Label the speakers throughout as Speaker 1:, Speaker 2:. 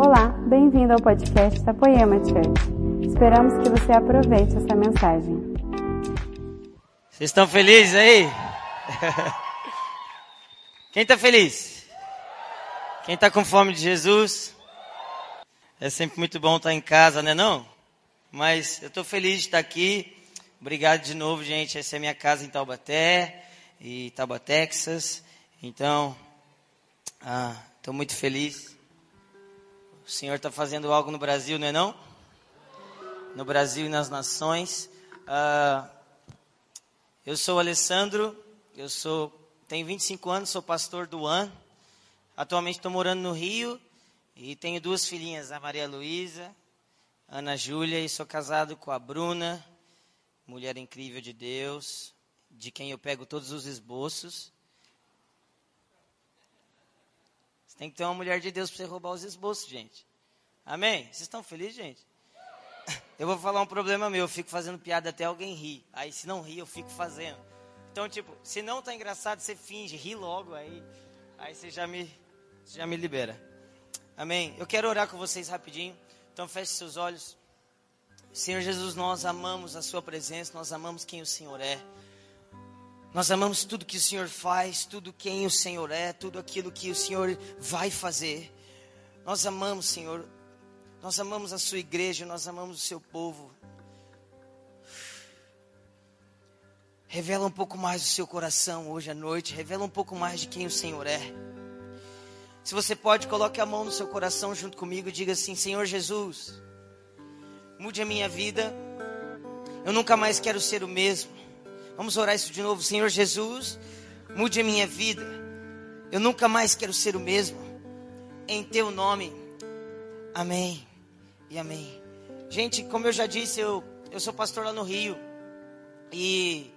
Speaker 1: Olá, bem-vindo ao podcast da Poema Church. Esperamos que você aproveite essa mensagem.
Speaker 2: Vocês estão felizes aí? Quem está feliz? Quem está com fome de Jesus? É sempre muito bom estar em casa, né não? Mas eu estou feliz de estar aqui. Obrigado de novo, gente. Essa é a minha casa em Taubaté, e Tauba, Texas. Então, estou ah, muito feliz. O Senhor está fazendo algo no Brasil, não é não? No Brasil e nas nações. Ah, eu sou o Alessandro, eu sou, tenho 25 anos, sou pastor do AN. Atualmente estou morando no Rio e tenho duas filhinhas, a Maria Luísa, Ana Júlia, e sou casado com a Bruna, mulher incrível de Deus, de quem eu pego todos os esboços. Você tem que ter uma mulher de Deus para você roubar os esboços, gente. Amém? Vocês estão felizes, gente? Eu vou falar um problema meu, eu fico fazendo piada até alguém rir. Aí se não rir, eu fico fazendo. Então, tipo, se não tá engraçado, você finge, ri logo, aí, aí você já me, já me libera. Amém? Eu quero orar com vocês rapidinho. Então feche seus olhos. Senhor Jesus, nós amamos a Sua presença, nós amamos quem o Senhor é. Nós amamos tudo que o Senhor faz, tudo quem o Senhor é, tudo aquilo que o Senhor vai fazer. Nós amamos, Senhor, nós amamos a Sua igreja, nós amamos o Seu povo. Revela um pouco mais do seu coração hoje à noite, revela um pouco mais de quem o Senhor é. Se você pode, coloque a mão no seu coração junto comigo e diga assim: Senhor Jesus, mude a minha vida. Eu nunca mais quero ser o mesmo. Vamos orar isso de novo. Senhor Jesus, mude a minha vida. Eu nunca mais quero ser o mesmo. Em teu nome. Amém. E amém. Gente, como eu já disse, eu, eu sou pastor lá no Rio. E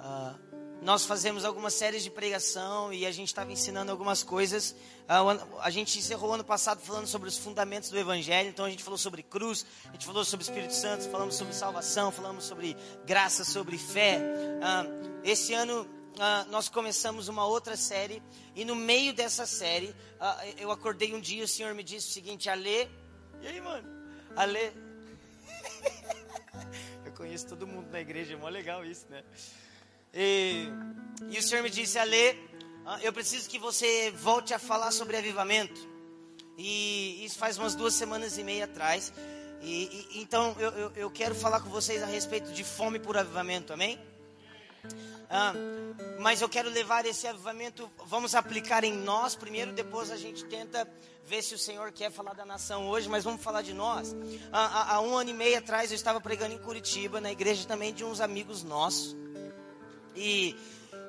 Speaker 2: uh, nós fazemos algumas séries de pregação e a gente estava ensinando algumas coisas. A gente encerrou ano passado falando sobre os fundamentos do Evangelho, então a gente falou sobre cruz, a gente falou sobre Espírito Santo, falamos sobre salvação, falamos sobre graça, sobre fé. Esse ano nós começamos uma outra série e no meio dessa série eu acordei um dia e o Senhor me disse o seguinte: Alê, e aí, mano? Alê. eu conheço todo mundo na igreja, é mó legal isso, né? E, e o Senhor me disse, Ale, ah, eu preciso que você volte a falar sobre avivamento. E isso faz umas duas semanas e meia atrás. E, e então eu, eu, eu, quero falar com vocês a respeito de fome por avivamento, amém? Ah, mas eu quero levar esse avivamento, vamos aplicar em nós primeiro, depois a gente tenta ver se o Senhor quer falar da nação hoje, mas vamos falar de nós. Ah, há, um ano e meio atrás eu estava pregando em Curitiba, na igreja também de uns amigos nossos. E,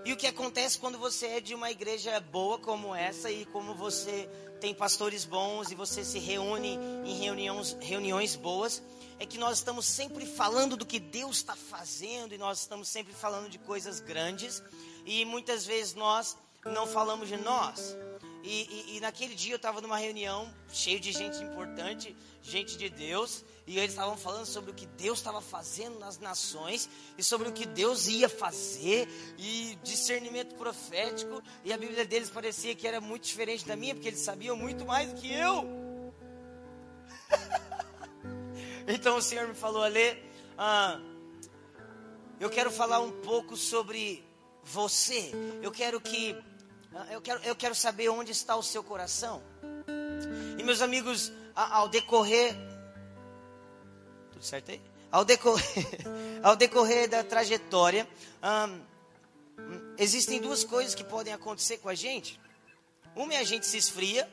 Speaker 2: e o que acontece quando você é de uma igreja boa como essa e como você tem pastores bons e você se reúne em reuniões, reuniões boas, é que nós estamos sempre falando do que Deus está fazendo e nós estamos sempre falando de coisas grandes e muitas vezes nós não falamos de nós. E, e, e naquele dia eu estava numa reunião cheio de gente importante, gente de Deus, e eles estavam falando sobre o que Deus estava fazendo nas nações e sobre o que Deus ia fazer e discernimento profético. E a Bíblia deles parecia que era muito diferente da minha, porque eles sabiam muito mais do que eu. então o Senhor me falou, Ale, ah, eu quero falar um pouco sobre você. Eu quero que eu quero, eu quero saber onde está o seu coração. E meus amigos, ao decorrer tudo certo aí? Ao decorrer, ao decorrer da trajetória, existem duas coisas que podem acontecer com a gente. Uma é a gente se esfria,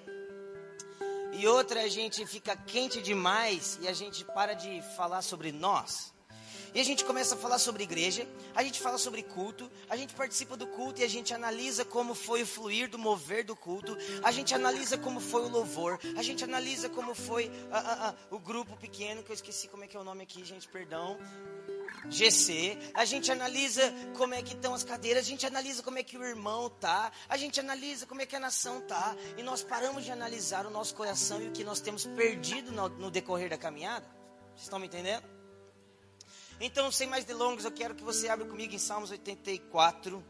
Speaker 2: e outra é a gente fica quente demais e a gente para de falar sobre nós. E a gente começa a falar sobre igreja, a gente fala sobre culto, a gente participa do culto e a gente analisa como foi o fluir do mover do culto, a gente analisa como foi o louvor, a gente analisa como foi a, a, a, o grupo pequeno, que eu esqueci como é que é o nome aqui, gente, perdão. GC, a gente analisa como é que estão as cadeiras, a gente analisa como é que o irmão tá, a gente analisa como é que a nação tá, e nós paramos de analisar o nosso coração e o que nós temos perdido no, no decorrer da caminhada. Vocês estão me entendendo? Então, sem mais delongas, eu quero que você abra comigo em Salmos 84.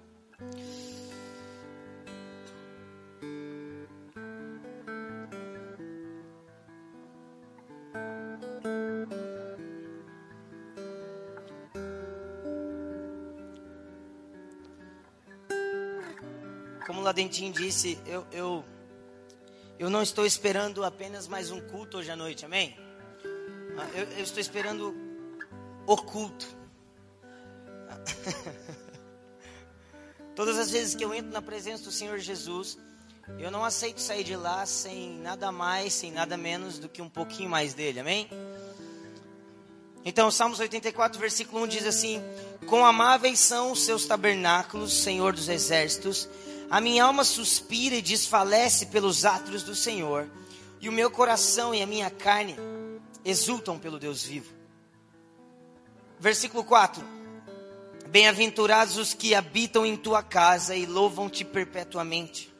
Speaker 2: Como o Ladentinho disse, eu, eu, eu não estou esperando apenas mais um culto hoje à noite, amém? Ah, eu, eu estou esperando o culto. Todas as vezes que eu entro na presença do Senhor Jesus, eu não aceito sair de lá sem nada mais, sem nada menos do que um pouquinho mais dele, amém? Então, Salmos 84, versículo 1 diz assim: Quão amáveis são os seus tabernáculos, Senhor dos exércitos. A minha alma suspira e desfalece pelos átrios do Senhor, e o meu coração e a minha carne exultam pelo Deus vivo. Versículo 4: Bem-aventurados os que habitam em tua casa e louvam-te perpetuamente.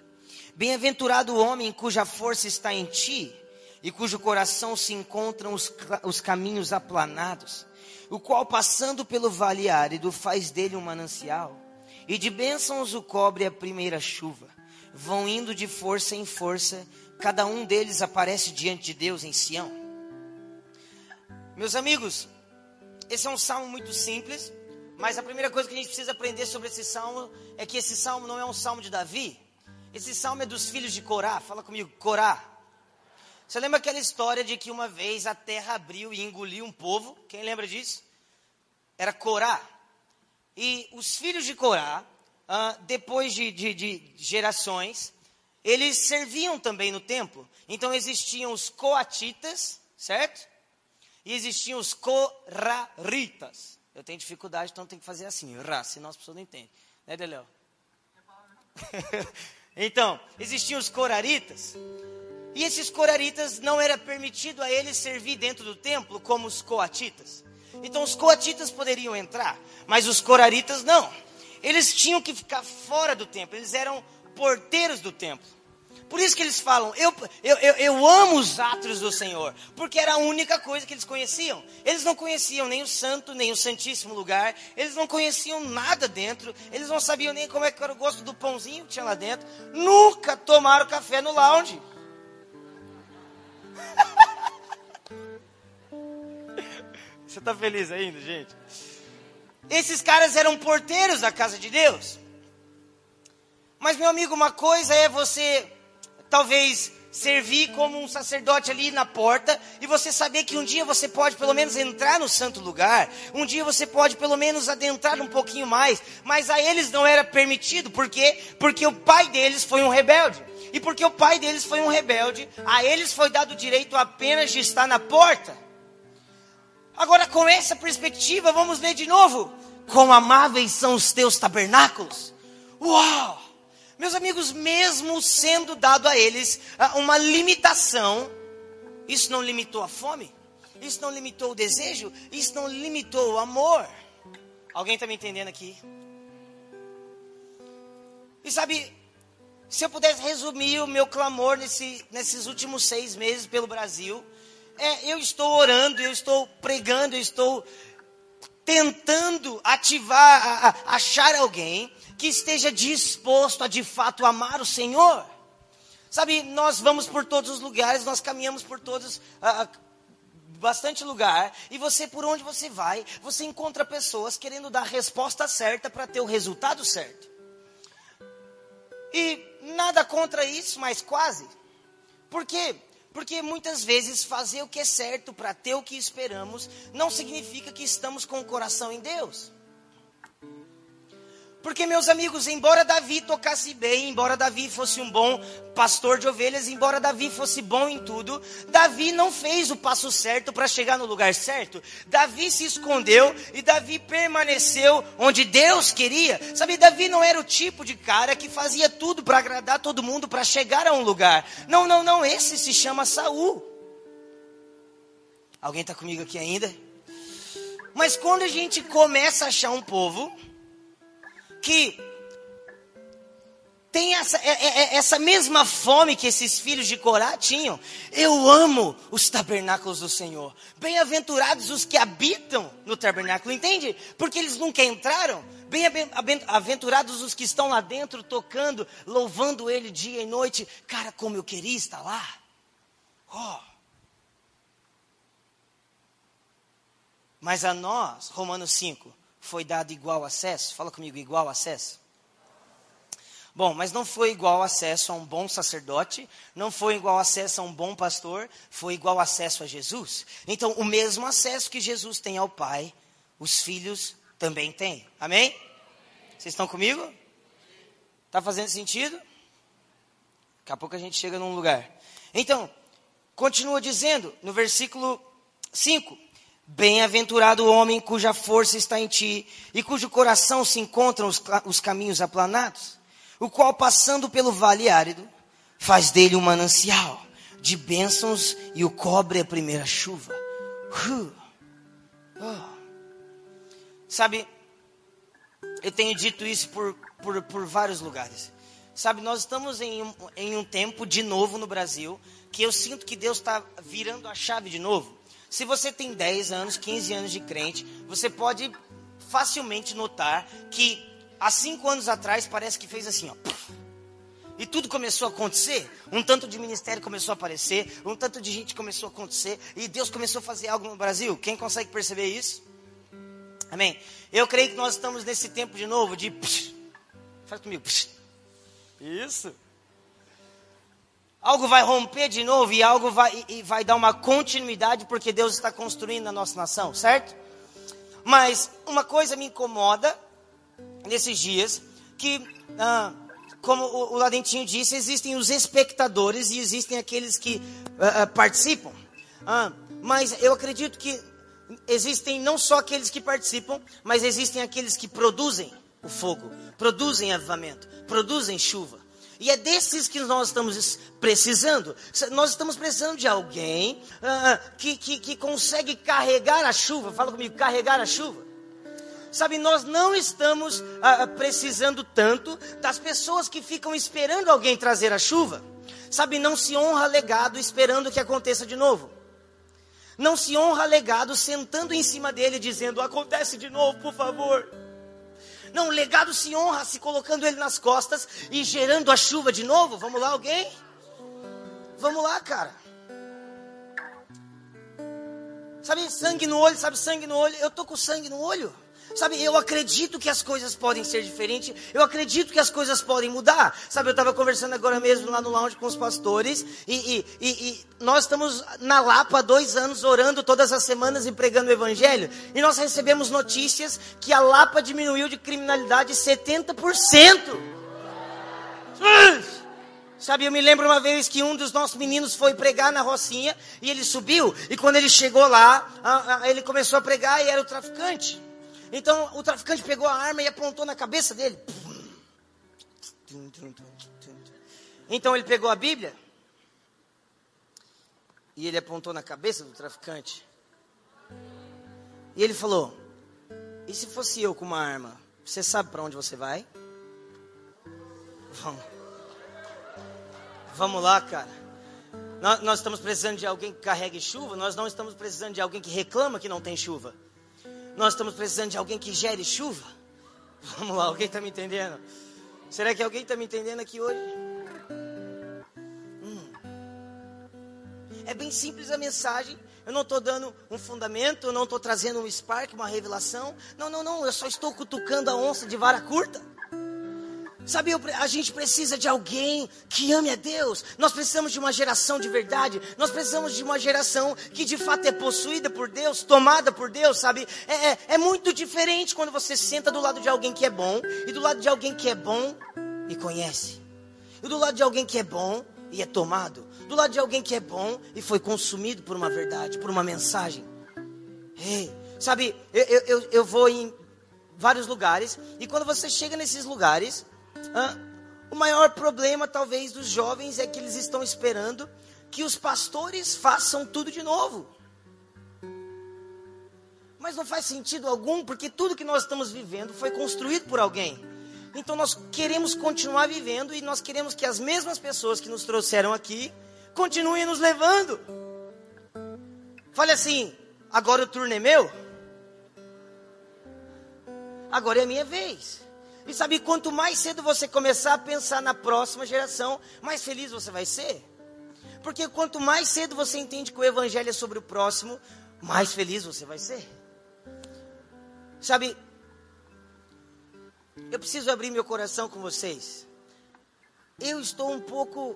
Speaker 2: Bem-aventurado o homem cuja força está em ti e cujo coração se encontram os, os caminhos aplanados, o qual passando pelo vale árido faz dele um manancial, e de bênçãos o cobre a primeira chuva. Vão indo de força em força, cada um deles aparece diante de Deus em Sião. Meus amigos, esse é um salmo muito simples, mas a primeira coisa que a gente precisa aprender sobre esse salmo é que esse salmo não é um salmo de Davi, esse salmo é dos filhos de Corá. Fala comigo, Corá. Você lembra aquela história de que uma vez a terra abriu e engoliu um povo? Quem lembra disso? Era Corá. E os filhos de Corá, uh, depois de, de, de gerações, eles serviam também no templo. Então existiam os coatitas, certo? E existiam os coraritas. Eu tenho dificuldade, então tem que fazer assim, ra, senão as pessoas não entendem. Né, Deléo? Então, existiam os coraritas. E esses coraritas não era permitido a eles servir dentro do templo como os coatitas. Então os coatitas poderiam entrar, mas os coraritas não. Eles tinham que ficar fora do templo, eles eram porteiros do templo. Por isso que eles falam, eu, eu, eu, eu, amo os átrios do Senhor, porque era a única coisa que eles conheciam. Eles não conheciam nem o santo, nem o santíssimo lugar, eles não conheciam nada dentro, eles não sabiam nem como é que era o gosto do pãozinho que tinha lá dentro, nunca tomaram café no lounge. Você está feliz ainda, gente? Esses caras eram porteiros da casa de Deus. Mas, meu amigo, uma coisa é você talvez servir como um sacerdote ali na porta e você saber que um dia você pode pelo menos entrar no santo lugar, um dia você pode pelo menos adentrar um pouquinho mais, mas a eles não era permitido, por quê? Porque o pai deles foi um rebelde. E porque o pai deles foi um rebelde, a eles foi dado o direito apenas de estar na porta. Agora, com essa perspectiva, vamos ler de novo. Quão amáveis são os teus tabernáculos. Uau! Meus amigos, mesmo sendo dado a eles ah, uma limitação, isso não limitou a fome, isso não limitou o desejo, isso não limitou o amor. Alguém está me entendendo aqui? E sabe, se eu pudesse resumir o meu clamor nesse, nesses últimos seis meses pelo Brasil, é, eu estou orando, eu estou pregando, eu estou tentando ativar, a, a, achar alguém que esteja disposto a de fato amar o Senhor. Sabe, nós vamos por todos os lugares, nós caminhamos por todos, uh, bastante lugar, e você, por onde você vai, você encontra pessoas querendo dar a resposta certa para ter o resultado certo. E nada contra isso, mas quase. Por quê? Porque muitas vezes fazer o que é certo para ter o que esperamos não significa que estamos com o coração em Deus. Porque, meus amigos, embora Davi tocasse bem, embora Davi fosse um bom pastor de ovelhas, embora Davi fosse bom em tudo, Davi não fez o passo certo para chegar no lugar certo. Davi se escondeu e Davi permaneceu onde Deus queria. Sabe, Davi não era o tipo de cara que fazia tudo para agradar todo mundo para chegar a um lugar. Não, não, não, esse se chama Saul. Alguém está comigo aqui ainda? Mas quando a gente começa a achar um povo que tem essa, é, é, é, essa mesma fome que esses filhos de Corá tinham. Eu amo os tabernáculos do Senhor. Bem-aventurados os que habitam no tabernáculo, entende? Porque eles nunca entraram. Bem-aventurados os que estão lá dentro tocando, louvando Ele dia e noite. Cara, como eu queria estar lá. Oh. Mas a nós, Romanos 5, foi dado igual acesso. Fala comigo, igual acesso. Bom, mas não foi igual acesso a um bom sacerdote, não foi igual acesso a um bom pastor, foi igual acesso a Jesus. Então, o mesmo acesso que Jesus tem ao Pai, os filhos também têm. Amém? Vocês estão comigo? Está fazendo sentido? Daqui a pouco a gente chega num lugar. Então, continua dizendo no versículo 5: Bem-aventurado o homem cuja força está em ti e cujo coração se encontram os, os caminhos aplanados, o qual, passando pelo vale árido, faz dele um manancial de bênçãos e o cobre a primeira chuva. Uh. Oh. Sabe, eu tenho dito isso por, por, por vários lugares. Sabe, nós estamos em um, em um tempo de novo no Brasil que eu sinto que Deus está virando a chave de novo. Se você tem 10 anos, 15 anos de crente, você pode facilmente notar que há 5 anos atrás parece que fez assim, ó. E tudo começou a acontecer. Um tanto de ministério começou a aparecer, um tanto de gente começou a acontecer, e Deus começou a fazer algo no Brasil. Quem consegue perceber isso? Amém. Eu creio que nós estamos nesse tempo de novo de. Faz comigo. Isso. Algo vai romper de novo e algo vai, e vai dar uma continuidade porque Deus está construindo a nossa nação, certo? Mas uma coisa me incomoda nesses dias que, ah, como o, Ladentinho disse, existem os espectadores e existem aqueles que ah, ah, participam. Ah, mas eu acredito que existem não só aqueles que participam, mas existem aqueles que produzem o fogo, produzem avivamento, produzem chuva. E é desses que nós estamos precisando. Nós estamos precisando de alguém uh, que, que, que consegue carregar a chuva. Fala comigo, carregar a chuva. Sabe, nós não estamos uh, precisando tanto das pessoas que ficam esperando alguém trazer a chuva. Sabe, não se honra legado esperando que aconteça de novo. Não se honra legado sentando em cima dele dizendo: acontece de novo, por favor. Não, o legado se honra se colocando ele nas costas e gerando a chuva de novo. Vamos lá, alguém? Vamos lá, cara. Sabe, sangue no olho, sabe, sangue no olho. Eu tô com sangue no olho. Sabe, eu acredito que as coisas podem ser diferentes, eu acredito que as coisas podem mudar. Sabe, eu estava conversando agora mesmo lá no lounge com os pastores, e, e, e, e, nós estamos na Lapa há dois anos orando todas as semanas e pregando o Evangelho, e nós recebemos notícias que a Lapa diminuiu de criminalidade 70%. Sabe, eu me lembro uma vez que um dos nossos meninos foi pregar na Rocinha e ele subiu, e quando ele chegou lá, ele começou a pregar e era o traficante. Então o traficante pegou a arma e apontou na cabeça dele. Então ele pegou a Bíblia e ele apontou na cabeça do traficante. E ele falou: E se fosse eu com uma arma? Você sabe para onde você vai? Vamos. Vamos lá, cara. Nós, nós estamos precisando de alguém que carregue chuva. Nós não estamos precisando de alguém que reclama que não tem chuva. Nós estamos precisando de alguém que gere chuva. Vamos lá, alguém está me entendendo? Será que alguém está me entendendo aqui hoje? Hum. É bem simples a mensagem. Eu não estou dando um fundamento, eu não estou trazendo um spark, uma revelação. Não, não, não. Eu só estou cutucando a onça de vara curta. Sabe, a gente precisa de alguém que ame a Deus. Nós precisamos de uma geração de verdade. Nós precisamos de uma geração que de fato é possuída por Deus, tomada por Deus, sabe? É, é, é muito diferente quando você senta do lado de alguém que é bom e do lado de alguém que é bom e conhece. E do lado de alguém que é bom e é tomado. Do lado de alguém que é bom e foi consumido por uma verdade, por uma mensagem. Ei, sabe, eu, eu, eu vou em vários lugares e quando você chega nesses lugares ah, o maior problema, talvez, dos jovens é que eles estão esperando que os pastores façam tudo de novo. Mas não faz sentido algum, porque tudo que nós estamos vivendo foi construído por alguém. Então nós queremos continuar vivendo e nós queremos que as mesmas pessoas que nos trouxeram aqui continuem nos levando. Fale assim: agora o turno é meu? Agora é a minha vez. E sabe, quanto mais cedo você começar a pensar na próxima geração, mais feliz você vai ser. Porque quanto mais cedo você entende que o Evangelho é sobre o próximo, mais feliz você vai ser. Sabe, eu preciso abrir meu coração com vocês. eu estou um pouco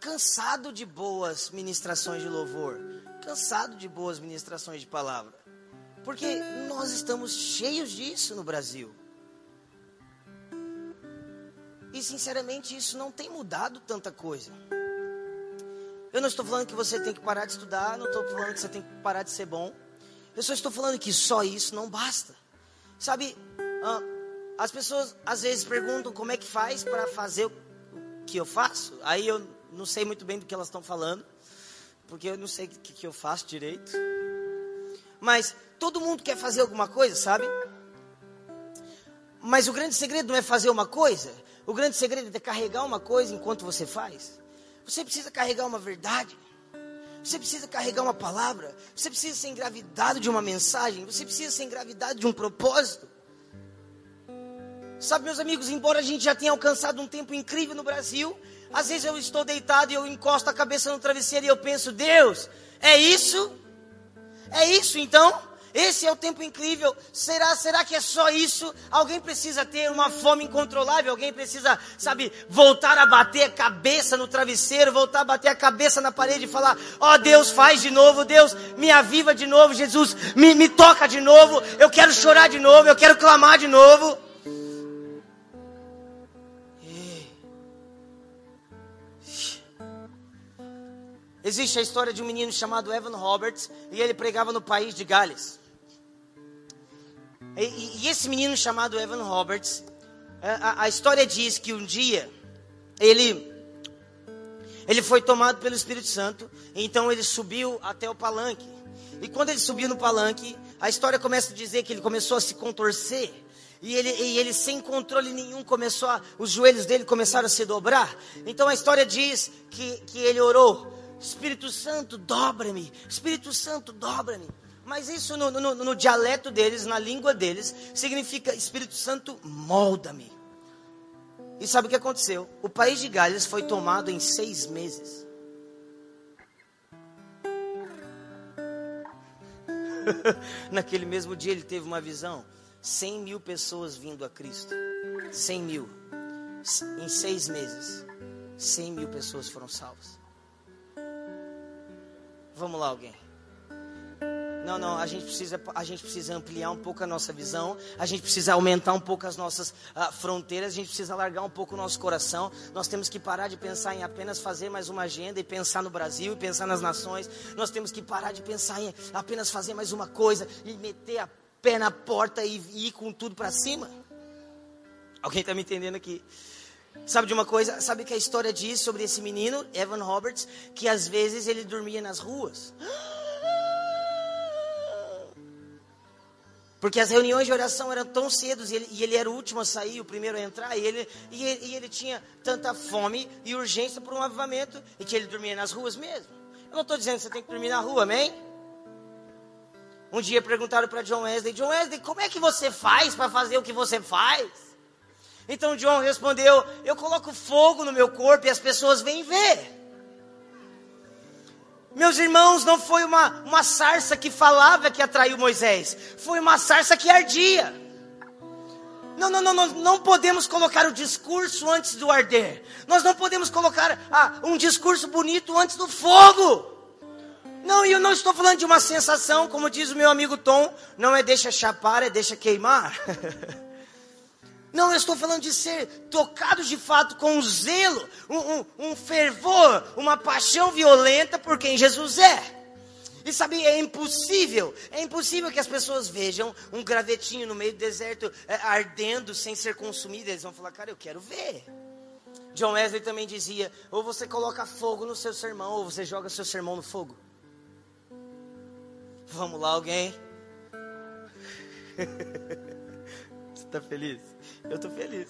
Speaker 2: cansado de boas ministrações de louvor, cansado de boas ministrações de palavra, porque nós estamos cheios disso no Brasil. E sinceramente isso não tem mudado tanta coisa. Eu não estou falando que você tem que parar de estudar, não estou falando que você tem que parar de ser bom. Eu só estou falando que só isso não basta. Sabe, as pessoas às vezes perguntam como é que faz para fazer o que eu faço. Aí eu não sei muito bem do que elas estão falando, porque eu não sei o que eu faço direito. Mas todo mundo quer fazer alguma coisa, sabe? Mas o grande segredo não é fazer uma coisa, o grande segredo é carregar uma coisa enquanto você faz. Você precisa carregar uma verdade. Você precisa carregar uma palavra. Você precisa ser engravidado de uma mensagem. Você precisa ser engravidado de um propósito. Sabe, meus amigos, embora a gente já tenha alcançado um tempo incrível no Brasil, às vezes eu estou deitado e eu encosto a cabeça no travesseiro e eu penso, Deus, é isso? É isso então? Esse é o tempo incrível. Será, será que é só isso? Alguém precisa ter uma fome incontrolável. Alguém precisa, sabe, voltar a bater a cabeça no travesseiro, voltar a bater a cabeça na parede e falar: Ó oh, Deus, faz de novo. Deus, me aviva de novo. Jesus, me, me toca de novo. Eu quero chorar de novo. Eu quero clamar de novo. Existe a história de um menino chamado Evan Roberts e ele pregava no país de Gales. E, e esse menino chamado Evan Roberts, é, a, a, história diz que um dia ele ele foi tomado pelo Espírito Santo, então ele subiu até o palanque. E quando ele subiu no palanque, a história começa a dizer que ele começou a se contorcer. E ele, e ele sem controle nenhum começou a, os joelhos dele começaram a se dobrar. Então a história diz que, que ele orou: Espírito Santo, dobra-me. Espírito Santo, dobra-me. Mas isso no, no, no, dialeto deles, na língua deles, significa Espírito Santo, molda-me. E sabe o que aconteceu? O país de Gales foi tomado em seis meses. Naquele mesmo dia ele teve uma visão. Cem mil pessoas vindo a Cristo. Cem mil. Em seis meses. Cem mil pessoas foram salvas. Vamos lá, alguém. Não, não, a gente, precisa, a gente precisa ampliar um pouco a nossa visão, a gente precisa aumentar um pouco as nossas uh, fronteiras, a gente precisa largar um pouco o nosso coração. Nós temos que parar de pensar em apenas fazer mais uma agenda e pensar no Brasil e pensar nas nações. Nós temos que parar de pensar em apenas fazer mais uma coisa e meter a pé na porta e, e ir com tudo para cima. Alguém está me entendendo aqui? Sabe de uma coisa? Sabe que a história diz sobre esse menino, Evan Roberts, que às vezes ele dormia nas ruas? Porque as reuniões de oração eram tão cedo e ele, e ele, era o último a sair, o primeiro a entrar, e ele, e ele, e ele tinha tanta fome e urgência por um avivamento, e que ele dormia nas ruas mesmo. Eu não estou dizendo que você tem que dormir na rua, amém? Um dia perguntaram para John Wesley: John Wesley, como é que você faz para fazer o que você faz? Então John respondeu: Eu coloco fogo no meu corpo e as pessoas vêm ver. Meus irmãos, não foi uma, uma sarça que falava que atraiu Moisés, foi uma sarça que ardia. Não, não, não, não, não podemos colocar o discurso antes do arder. Nós não podemos colocar ah, um discurso bonito antes do fogo. Não, e eu não estou falando de uma sensação, como diz o meu amigo Tom, não é deixa chapar, é deixa queimar. Não, eu estou falando de ser tocado de fato com um zelo, um, um, um fervor, uma paixão violenta por quem Jesus é. E sabe, é impossível, é impossível que as pessoas vejam um gravetinho no meio do deserto é, ardendo sem ser consumido. Eles vão falar, cara, eu quero ver. John Wesley também dizia: ou você coloca fogo no seu sermão, ou você joga seu sermão no fogo. Vamos lá, alguém? está feliz? Eu tô feliz.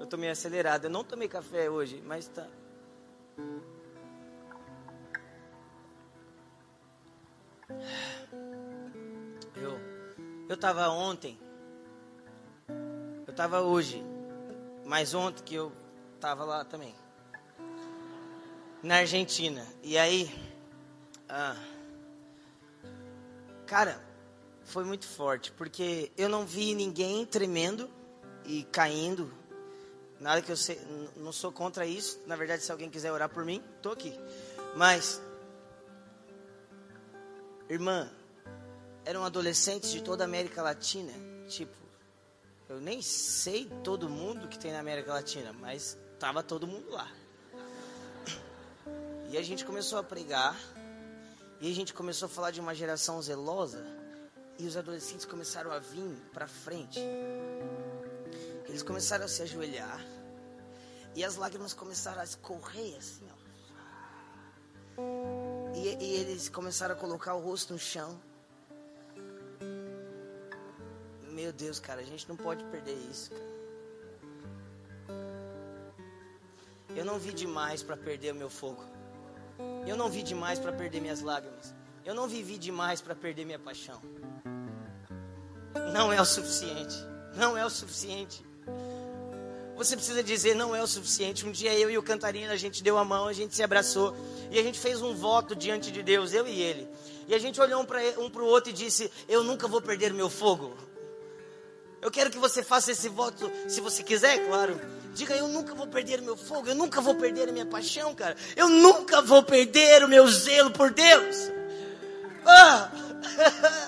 Speaker 2: Eu tô meio acelerado. Eu não tomei café hoje, mas tá. Eu eu tava ontem. Eu tava hoje. Mas ontem que eu tava lá também. Na Argentina. E aí ah, cara, foi muito forte, porque eu não vi ninguém tremendo e caindo Nada que eu sei, não sou contra isso. Na verdade, se alguém quiser orar por mim, tô aqui. Mas, irmã, eram adolescentes de toda a América Latina. Tipo, eu nem sei todo mundo que tem na América Latina, mas tava todo mundo lá. E a gente começou a pregar. E a gente começou a falar de uma geração zelosa. E os adolescentes começaram a vir para frente. Eles começaram a se ajoelhar. E as lágrimas começaram a escorrer assim, ó. E, e eles começaram a colocar o rosto no chão. Meu Deus, cara, a gente não pode perder isso, cara. Eu não vi demais para perder o meu fogo. Eu não vi demais para perder minhas lágrimas. Eu não vivi demais para perder minha paixão. Não é o suficiente. Não é o suficiente. Você precisa dizer não é o suficiente. Um dia eu e o Cantarina, a gente deu a mão, a gente se abraçou e a gente fez um voto diante de Deus, eu e ele. E a gente olhou um para um o outro e disse: Eu nunca vou perder meu fogo. Eu quero que você faça esse voto, se você quiser, claro. Diga, eu nunca vou perder meu fogo, eu nunca vou perder a minha paixão, cara. Eu nunca vou perder o meu zelo por Deus. Ah!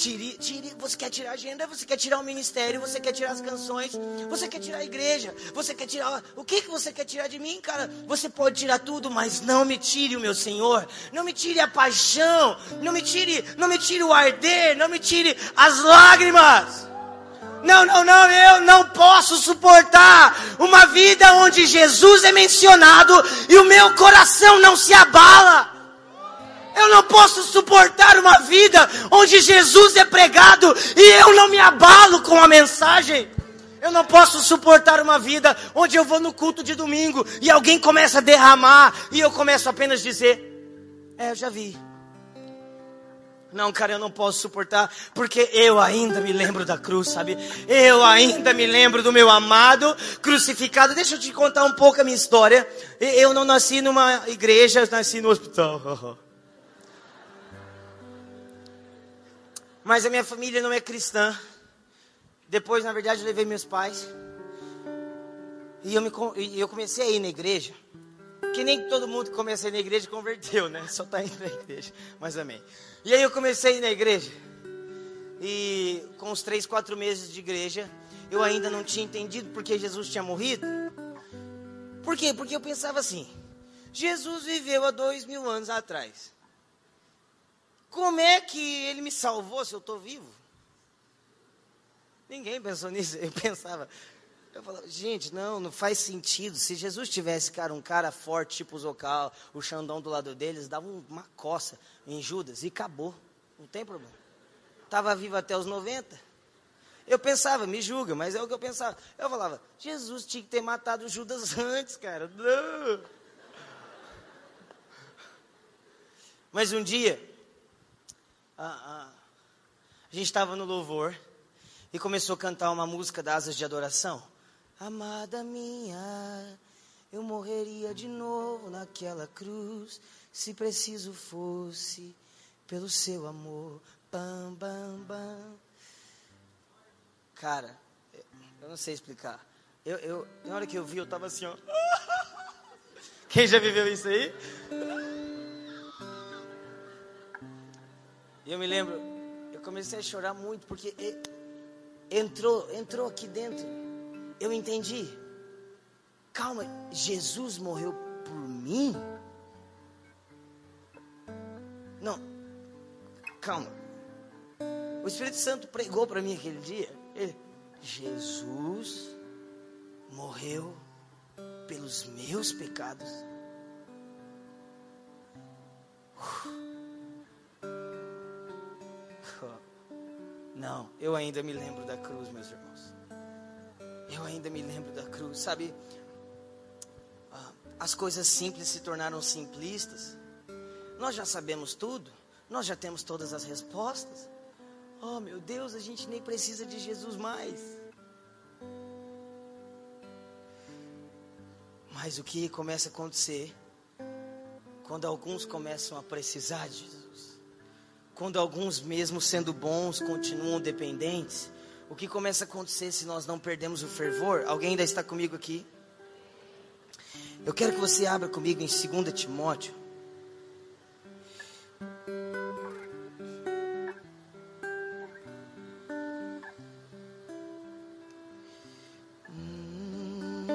Speaker 2: Tire, tire, você quer tirar a agenda, você quer tirar o ministério, você quer tirar as canções, você quer tirar a igreja, você quer tirar. O que, que você quer tirar de mim, cara? Você pode tirar tudo, mas não me tire o meu Senhor, não me tire a paixão, não me tire, não me tire o arder, não me tire as lágrimas. Não, não, não, eu não posso suportar uma vida onde Jesus é mencionado e o meu coração não se abala. Eu não posso suportar uma vida onde Jesus é pregado e eu não me abalo com a mensagem. Eu não posso suportar uma vida onde eu vou no culto de domingo e alguém começa a derramar e eu começo apenas a dizer: É, eu já vi. Não, cara, eu não posso suportar, porque eu ainda me lembro da cruz, sabe? Eu ainda me lembro do meu amado crucificado. Deixa eu te contar um pouco a minha história. Eu não nasci numa igreja, eu nasci no hospital. Mas a minha família não é cristã. Depois, na verdade, eu levei meus pais. E eu, me, eu comecei a ir na igreja. Que nem todo mundo que começa a ir na igreja converteu, né? Só está indo na igreja. Mas amém. E aí eu comecei a ir na igreja. E com os três, quatro meses de igreja, eu ainda não tinha entendido porque Jesus tinha morrido. Por quê? Porque eu pensava assim: Jesus viveu há dois mil anos atrás. Como é que ele me salvou se eu estou vivo? Ninguém pensou nisso. Eu pensava, eu falava, gente, não, não faz sentido. Se Jesus tivesse, cara, um cara forte, tipo o Zocal, o Xandão do lado deles, dava uma coça em Judas e acabou. Não tem problema. Estava vivo até os 90. Eu pensava, me julga, mas é o que eu pensava. Eu falava, Jesus tinha que ter matado Judas antes, cara. Não. Mas um dia, a gente estava no louvor e começou a cantar uma música das asas de adoração. Amada minha, eu morreria de novo naquela cruz, se preciso fosse, pelo seu amor. Bam, bam, bam. Cara, eu não sei explicar. Eu, eu, na hora que eu vi, eu tava assim, ó. Quem já viveu isso aí? E eu me lembro, eu comecei a chorar muito porque entrou, entrou aqui dentro. Eu entendi. Calma, Jesus morreu por mim? Não. Calma. O Espírito Santo pregou para mim aquele dia. Ele, Jesus morreu pelos meus pecados. Uh. Não, eu ainda me lembro da cruz, meus irmãos. Eu ainda me lembro da cruz, sabe? Ah, as coisas simples se tornaram simplistas. Nós já sabemos tudo, nós já temos todas as respostas. Oh, meu Deus, a gente nem precisa de Jesus mais. Mas o que começa a acontecer quando alguns começam a precisar de Jesus? Quando alguns, mesmo sendo bons, continuam dependentes, o que começa a acontecer se nós não perdemos o fervor? Alguém ainda está comigo aqui? Eu quero que você abra comigo em 2 Timóteo. Hum,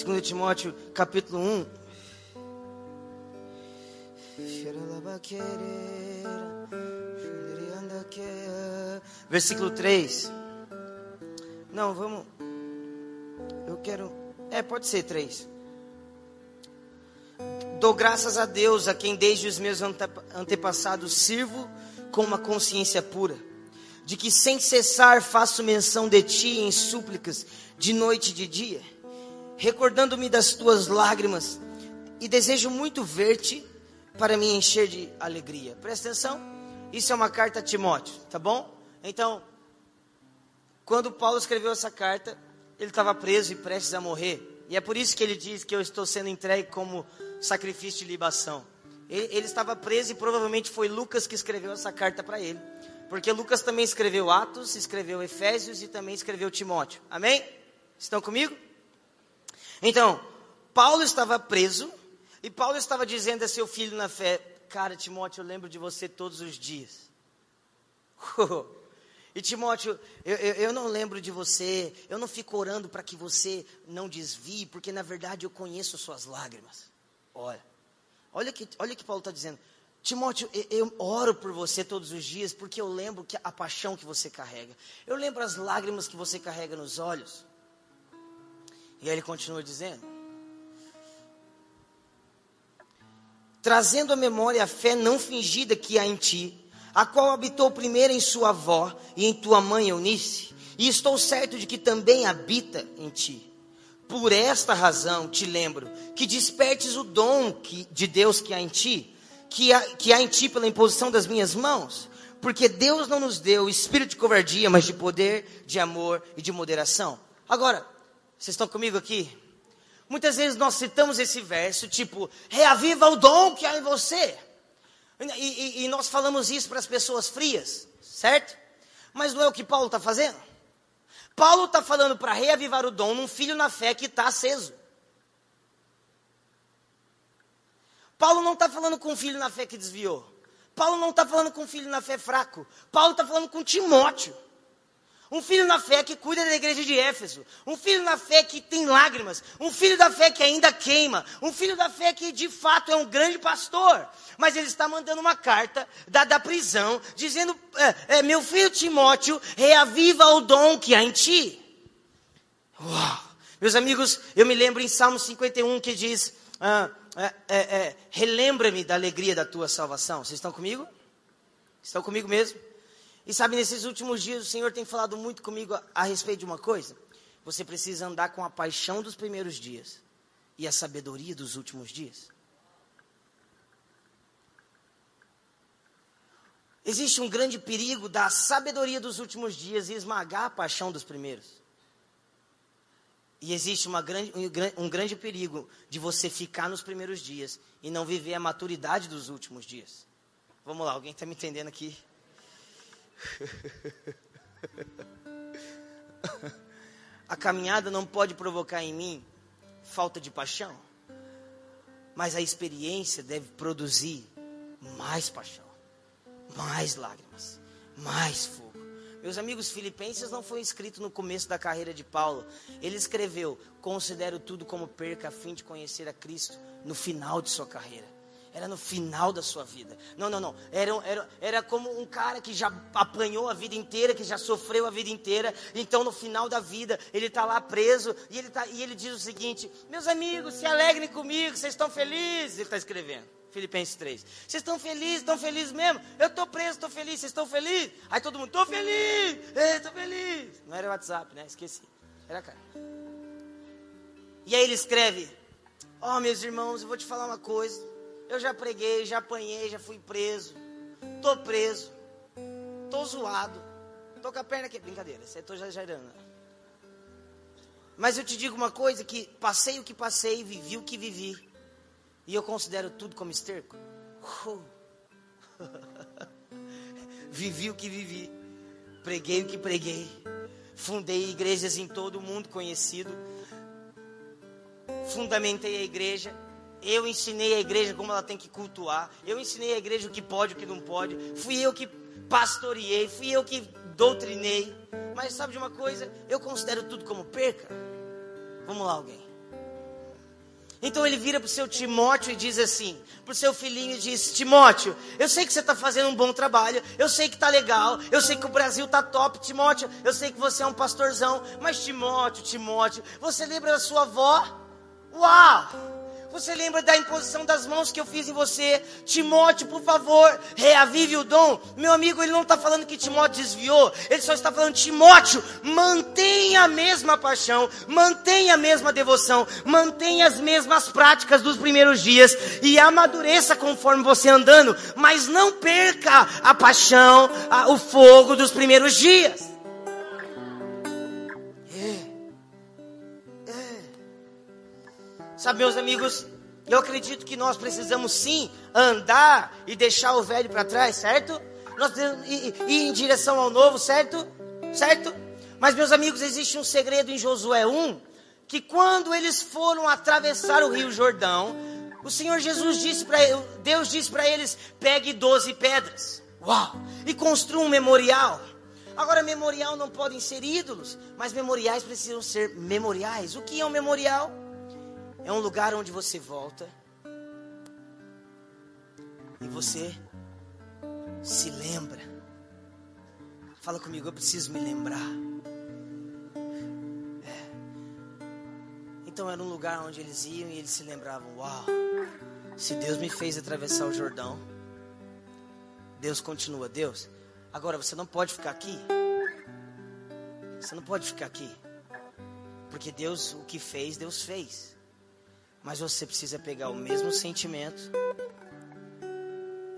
Speaker 2: 2 Timóteo, capítulo 1. Versículo 3. Não, vamos. Eu quero. É, pode ser 3. Dou graças a Deus, a quem desde os meus antepassados sirvo com uma consciência pura, de que sem cessar faço menção de ti em súplicas, de noite e de dia, recordando-me das tuas lágrimas, e desejo muito ver-te para me encher de alegria. Presta atenção, isso é uma carta a Timóteo, tá bom? Então, quando Paulo escreveu essa carta, ele estava preso e prestes a morrer. E é por isso que ele diz que eu estou sendo entregue como sacrifício de libação. Ele, ele estava preso e provavelmente foi Lucas que escreveu essa carta para ele. Porque Lucas também escreveu Atos, escreveu Efésios e também escreveu Timóteo. Amém? Estão comigo? Então, Paulo estava preso e Paulo estava dizendo a seu filho na fé: Cara, Timóteo, eu lembro de você todos os dias. E Timóteo, eu, eu, eu, não lembro de você, eu não fico orando para que você não desvie, porque na verdade eu conheço suas lágrimas. Olha, olha que, olha que Paulo está dizendo. Timóteo, eu, oro por você todos os dias, porque eu lembro que a paixão que você carrega. Eu lembro as lágrimas que você carrega nos olhos. E aí ele continua dizendo: trazendo à memória a fé não fingida que há em ti a qual habitou primeiro em sua avó e em tua mãe Eunice, e estou certo de que também habita em ti. Por esta razão te lembro que despertes o dom que, de Deus que há em ti, que há, que há em ti pela imposição das minhas mãos, porque Deus não nos deu espírito de covardia, mas de poder, de amor e de moderação. Agora, vocês estão comigo aqui? Muitas vezes nós citamos esse verso, tipo, reaviva o dom que há em você. E, e, e nós falamos isso para as pessoas frias, certo? Mas não é o que Paulo está fazendo? Paulo está falando para reavivar o dom num filho na fé que está aceso. Paulo não está falando com um filho na fé que desviou. Paulo não está falando com um filho na fé fraco. Paulo está falando com Timóteo. Um filho na fé que cuida da igreja de Éfeso. Um filho na fé que tem lágrimas. Um filho da fé que ainda queima. Um filho da fé que de fato é um grande pastor. Mas ele está mandando uma carta da, da prisão, dizendo: é, é, Meu filho Timóteo, reaviva o dom que há em ti. Uau. Meus amigos, eu me lembro em Salmo 51 que diz: ah, é, é, é, Relembra-me da alegria da tua salvação. Vocês estão comigo? Estão comigo mesmo? E sabe, nesses últimos dias o Senhor tem falado muito comigo a, a respeito de uma coisa. Você precisa andar com a paixão dos primeiros dias e a sabedoria dos últimos dias. Existe um grande perigo da sabedoria dos últimos dias e esmagar a paixão dos primeiros. E existe grande, um grande perigo de você ficar nos primeiros dias e não viver a maturidade dos últimos dias. Vamos lá, alguém está me entendendo aqui? A caminhada não pode provocar em mim falta de paixão, mas a experiência deve produzir mais paixão, mais lágrimas, mais fogo. Meus amigos, Filipenses não foi escrito no começo da carreira de Paulo. Ele escreveu: Considero tudo como perca a fim de conhecer a Cristo no final de sua carreira era no final da sua vida. Não, não, não. Era, era, era como um cara que já apanhou a vida inteira, que já sofreu a vida inteira. Então, no final da vida, ele está lá preso e ele, tá, e ele diz o seguinte: Meus amigos, se alegrem comigo, vocês estão felizes? Ele está escrevendo. Filipenses 3. Vocês estão felizes? Estão felizes mesmo? Eu estou preso, estou feliz. Vocês estão felizes? Aí todo mundo, estou feliz! Estou feliz! Não era WhatsApp, né? Esqueci. Era cara. E aí ele escreve: Ó, oh, meus irmãos, eu vou te falar uma coisa. Eu já preguei, já apanhei, já fui preso. Tô preso. Tô zoado. Tô com a perna aqui. Brincadeira, você tô exagerando. Mas eu te digo uma coisa: que passei o que passei, vivi o que vivi. E eu considero tudo como esterco. Uh. vivi o que vivi. preguei o que preguei. Fundei igrejas em todo o mundo conhecido. Fundamentei a igreja. Eu ensinei a igreja como ela tem que cultuar. Eu ensinei a igreja o que pode e o que não pode. Fui eu que pastoreei. Fui eu que doutrinei. Mas sabe de uma coisa? Eu considero tudo como perca. Vamos lá, alguém. Então ele vira para o seu Timóteo e diz assim: para o seu filhinho, diz: Timóteo, eu sei que você está fazendo um bom trabalho, eu sei que está legal, eu sei que o Brasil está top, Timóteo, eu sei que você é um pastorzão, mas Timóteo, Timóteo, você lembra da sua avó? Uau! Você lembra da imposição das mãos que eu fiz em você? Timóteo, por favor, reavive o dom. Meu amigo, ele não está falando que Timóteo desviou. Ele só está falando, Timóteo, mantenha a mesma paixão, mantenha a mesma devoção, mantenha as mesmas práticas dos primeiros dias e amadureça conforme você andando. Mas não perca a paixão, a, o fogo dos primeiros dias. Sabe, meus amigos, eu acredito que nós precisamos sim andar e deixar o velho para trás, certo? Nós precisamos ir, ir em direção ao novo, certo? Certo? Mas, meus amigos, existe um segredo em Josué 1, que quando eles foram atravessar o rio Jordão, o Senhor Jesus disse para Deus disse para eles: pegue 12 pedras. Uau! E construa um memorial. Agora, memorial não podem ser ídolos, mas memoriais precisam ser memoriais. O que é um memorial? É um lugar onde você volta e você se lembra. Fala comigo, eu preciso me lembrar. É. Então era um lugar onde eles iam e eles se lembravam: Uau, se Deus me fez atravessar o Jordão, Deus continua. Deus, agora você não pode ficar aqui. Você não pode ficar aqui. Porque Deus, o que fez, Deus fez. Mas você precisa pegar o mesmo sentimento.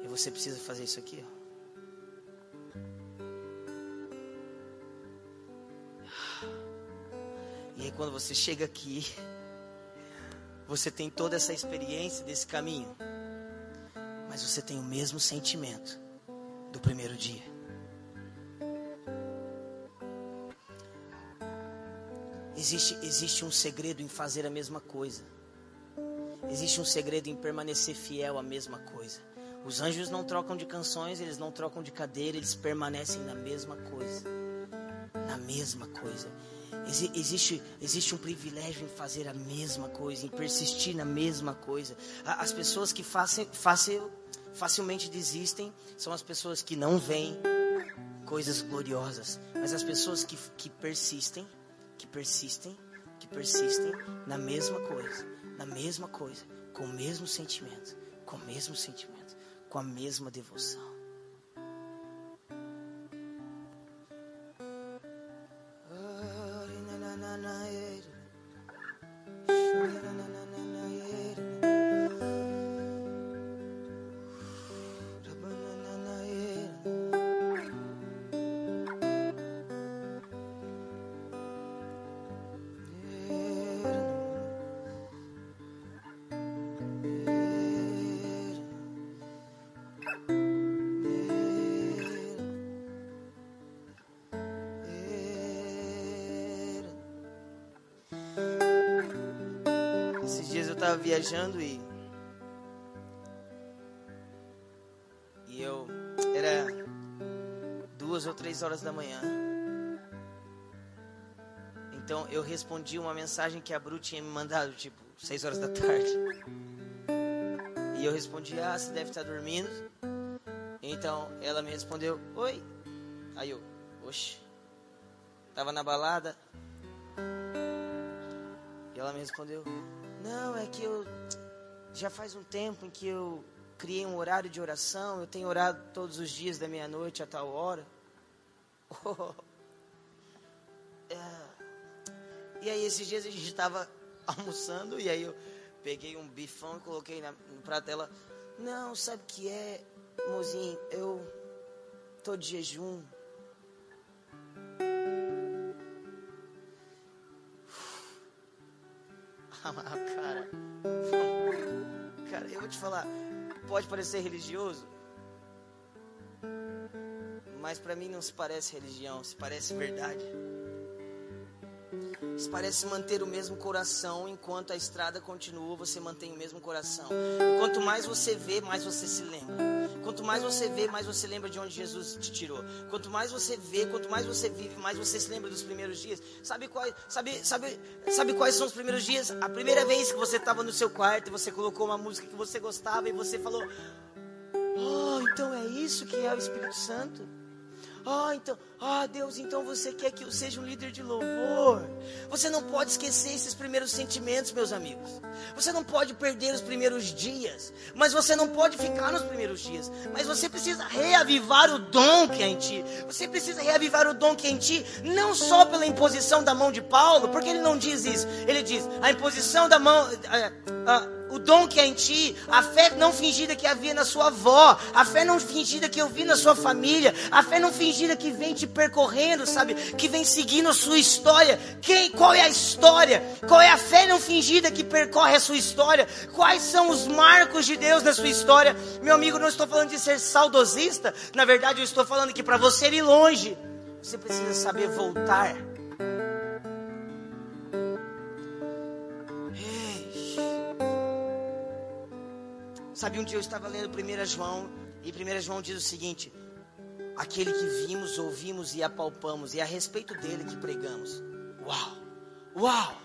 Speaker 2: E você precisa fazer isso aqui, ó. E aí quando você chega aqui, você tem toda essa experiência desse caminho. Mas você tem o mesmo sentimento do primeiro dia. Existe, existe um segredo em fazer a mesma coisa. Existe um segredo em permanecer fiel à mesma coisa. Os anjos não trocam de canções, eles não trocam de cadeira, eles permanecem na mesma coisa. Na mesma coisa. Ex existe, existe um privilégio em fazer a mesma coisa, em persistir na mesma coisa. As pessoas que facil, facil, facilmente desistem são as pessoas que não veem coisas gloriosas. Mas as pessoas que, que persistem, que persistem, que persistem na mesma coisa na mesma coisa, com o mesmo sentimento, com o mesmo sentimento, com a mesma devoção. Viajando e. E eu. Era duas ou três horas da manhã. Então eu respondi uma mensagem que a Bru tinha me mandado, tipo, seis horas da tarde. E eu respondi, ah, você deve estar dormindo. Então ela me respondeu, oi. Aí eu, oxe. Tava na balada. E ela me respondeu, não, é que eu já faz um tempo em que eu criei um horário de oração, eu tenho orado todos os dias da meia-noite a tal hora. Oh. É. E aí esses dias a gente estava almoçando e aí eu peguei um bifão e coloquei na, no prato dela. Não, sabe o que é, mozinho? Eu tô de jejum. Cara. Cara, eu vou te falar, pode parecer religioso, mas para mim não se parece religião, se parece verdade. Se parece manter o mesmo coração enquanto a estrada continua, você mantém o mesmo coração. Quanto mais você vê, mais você se lembra. Quanto mais você vê, mais você lembra de onde Jesus te tirou. Quanto mais você vê, quanto mais você vive, mais você se lembra dos primeiros dias. Sabe quais, sabe, sabe, sabe quais são os primeiros dias? A primeira vez que você estava no seu quarto e você colocou uma música que você gostava e você falou: Oh, então é isso que é o Espírito Santo. Ah, então, ah, Deus, então você quer que eu seja um líder de louvor. Você não pode esquecer esses primeiros sentimentos, meus amigos. Você não pode perder os primeiros dias, mas você não pode ficar nos primeiros dias. Mas você precisa reavivar o dom que é em ti. Você precisa reavivar o dom que é em ti, não só pela imposição da mão de Paulo, porque ele não diz isso. Ele diz: a imposição da mão. É, o dom que é em ti, a fé não fingida que havia na sua avó, a fé não fingida que eu vi na sua família, a fé não fingida que vem te percorrendo, sabe? Que vem seguindo a sua história. Quem, qual é a história? Qual é a fé não fingida que percorre a sua história? Quais são os marcos de Deus na sua história? Meu amigo, não estou falando de ser saudosista, na verdade eu estou falando que para você ir longe, você precisa saber voltar Sabe, um dia eu estava lendo 1 João, e 1 João diz o seguinte: aquele que vimos, ouvimos e apalpamos, e é a respeito dele que pregamos. Uau! Uau!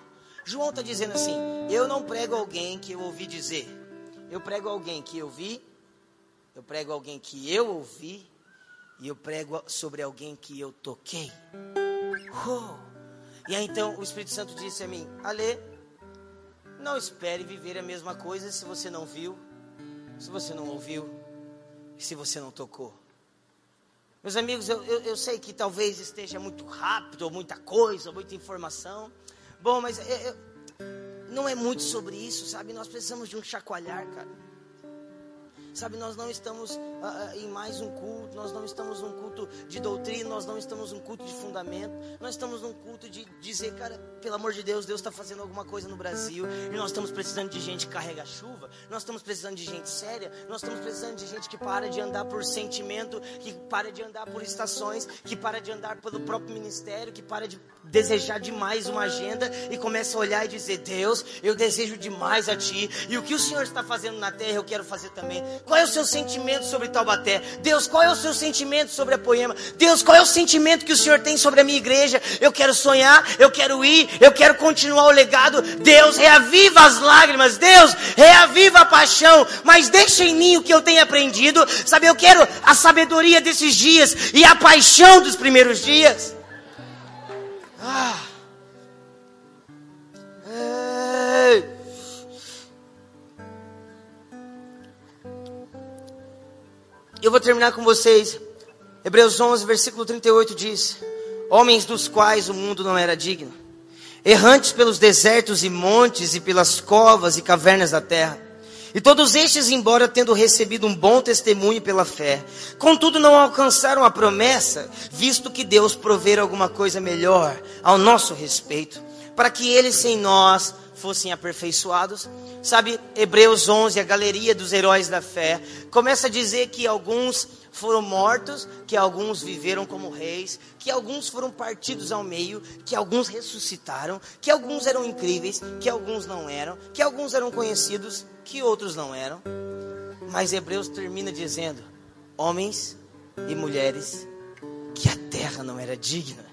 Speaker 2: João está dizendo assim: eu não prego alguém que eu ouvi dizer, eu prego alguém que eu vi, eu prego alguém que eu ouvi, e eu prego sobre alguém que eu toquei. E aí então o Espírito Santo disse a mim: Ale, não espere viver a mesma coisa se você não viu, se você não ouviu, se você não tocou. Meus amigos, eu, eu, eu sei que talvez esteja muito rápido, ou muita coisa, ou muita informação. Bom, mas eu, não é muito sobre isso, sabe? Nós precisamos de um chacoalhar, cara. Sabe, nós não estamos uh, uh, em mais um culto, nós não estamos num culto de doutrina, nós não estamos num culto de fundamento, nós estamos num culto de dizer, cara, pelo amor de Deus, Deus está fazendo alguma coisa no Brasil e nós estamos precisando de gente que carrega chuva, nós estamos precisando de gente séria, nós estamos precisando de gente que para de andar por sentimento, que para de andar por estações, que para de andar pelo próprio ministério, que para de desejar demais uma agenda e começa a olhar e dizer: Deus, eu desejo demais a Ti e o que o Senhor está fazendo na terra eu quero fazer também. Qual é o seu sentimento sobre Taubaté? Deus, qual é o seu sentimento sobre a Poema? Deus, qual é o sentimento que o Senhor tem sobre a minha igreja? Eu quero sonhar, eu quero ir, eu quero continuar o legado. Deus, reaviva as lágrimas. Deus, reaviva a paixão. Mas deixa em mim o que eu tenho aprendido. Sabe, eu quero a sabedoria desses dias e a paixão dos primeiros dias. Ah. Eu vou terminar com vocês. Hebreus 11, versículo 38 diz: Homens dos quais o mundo não era digno, errantes pelos desertos e montes e pelas covas e cavernas da terra. E todos estes, embora tendo recebido um bom testemunho pela fé, contudo não alcançaram a promessa, visto que Deus provera alguma coisa melhor ao nosso respeito, para que eles sem nós fossem aperfeiçoados. Sabe, Hebreus 11, a galeria dos heróis da fé, começa a dizer que alguns foram mortos, que alguns viveram como reis, que alguns foram partidos ao meio, que alguns ressuscitaram, que alguns eram incríveis, que alguns não eram, que alguns eram conhecidos, que outros não eram. Mas Hebreus termina dizendo: homens e mulheres, que a terra não era digna.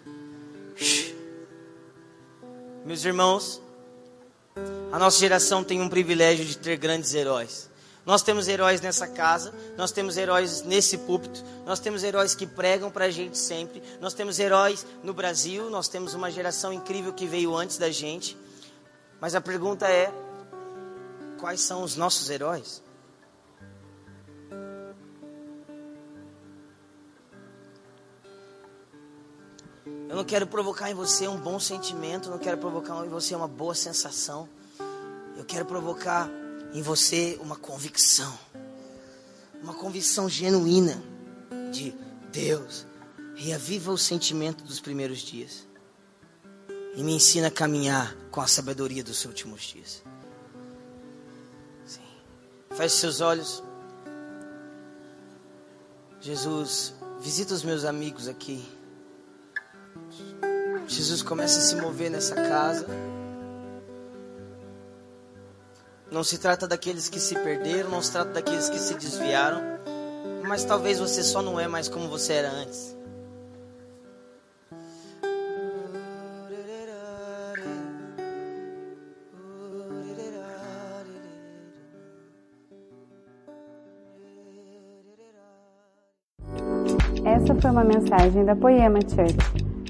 Speaker 2: Meus irmãos, a nossa geração tem um privilégio de ter grandes heróis. Nós temos heróis nessa casa, nós temos heróis nesse púlpito, nós temos heróis que pregam para a gente sempre, nós temos heróis no Brasil, nós temos uma geração incrível que veio antes da gente. Mas a pergunta é: quais são os nossos heróis? Não quero provocar em você um bom sentimento, não quero provocar em você uma boa sensação. Eu quero provocar em você uma convicção, uma convicção genuína de Deus, reaviva o sentimento dos primeiros dias e me ensina a caminhar com a sabedoria dos últimos dias. Sim. Feche seus olhos. Jesus, Visita os meus amigos aqui. Jesus começa a se mover nessa casa. Não se trata daqueles que se perderam, não se trata daqueles que se desviaram, mas talvez você só não é mais como você era antes.
Speaker 1: Essa foi uma mensagem da Poema Church.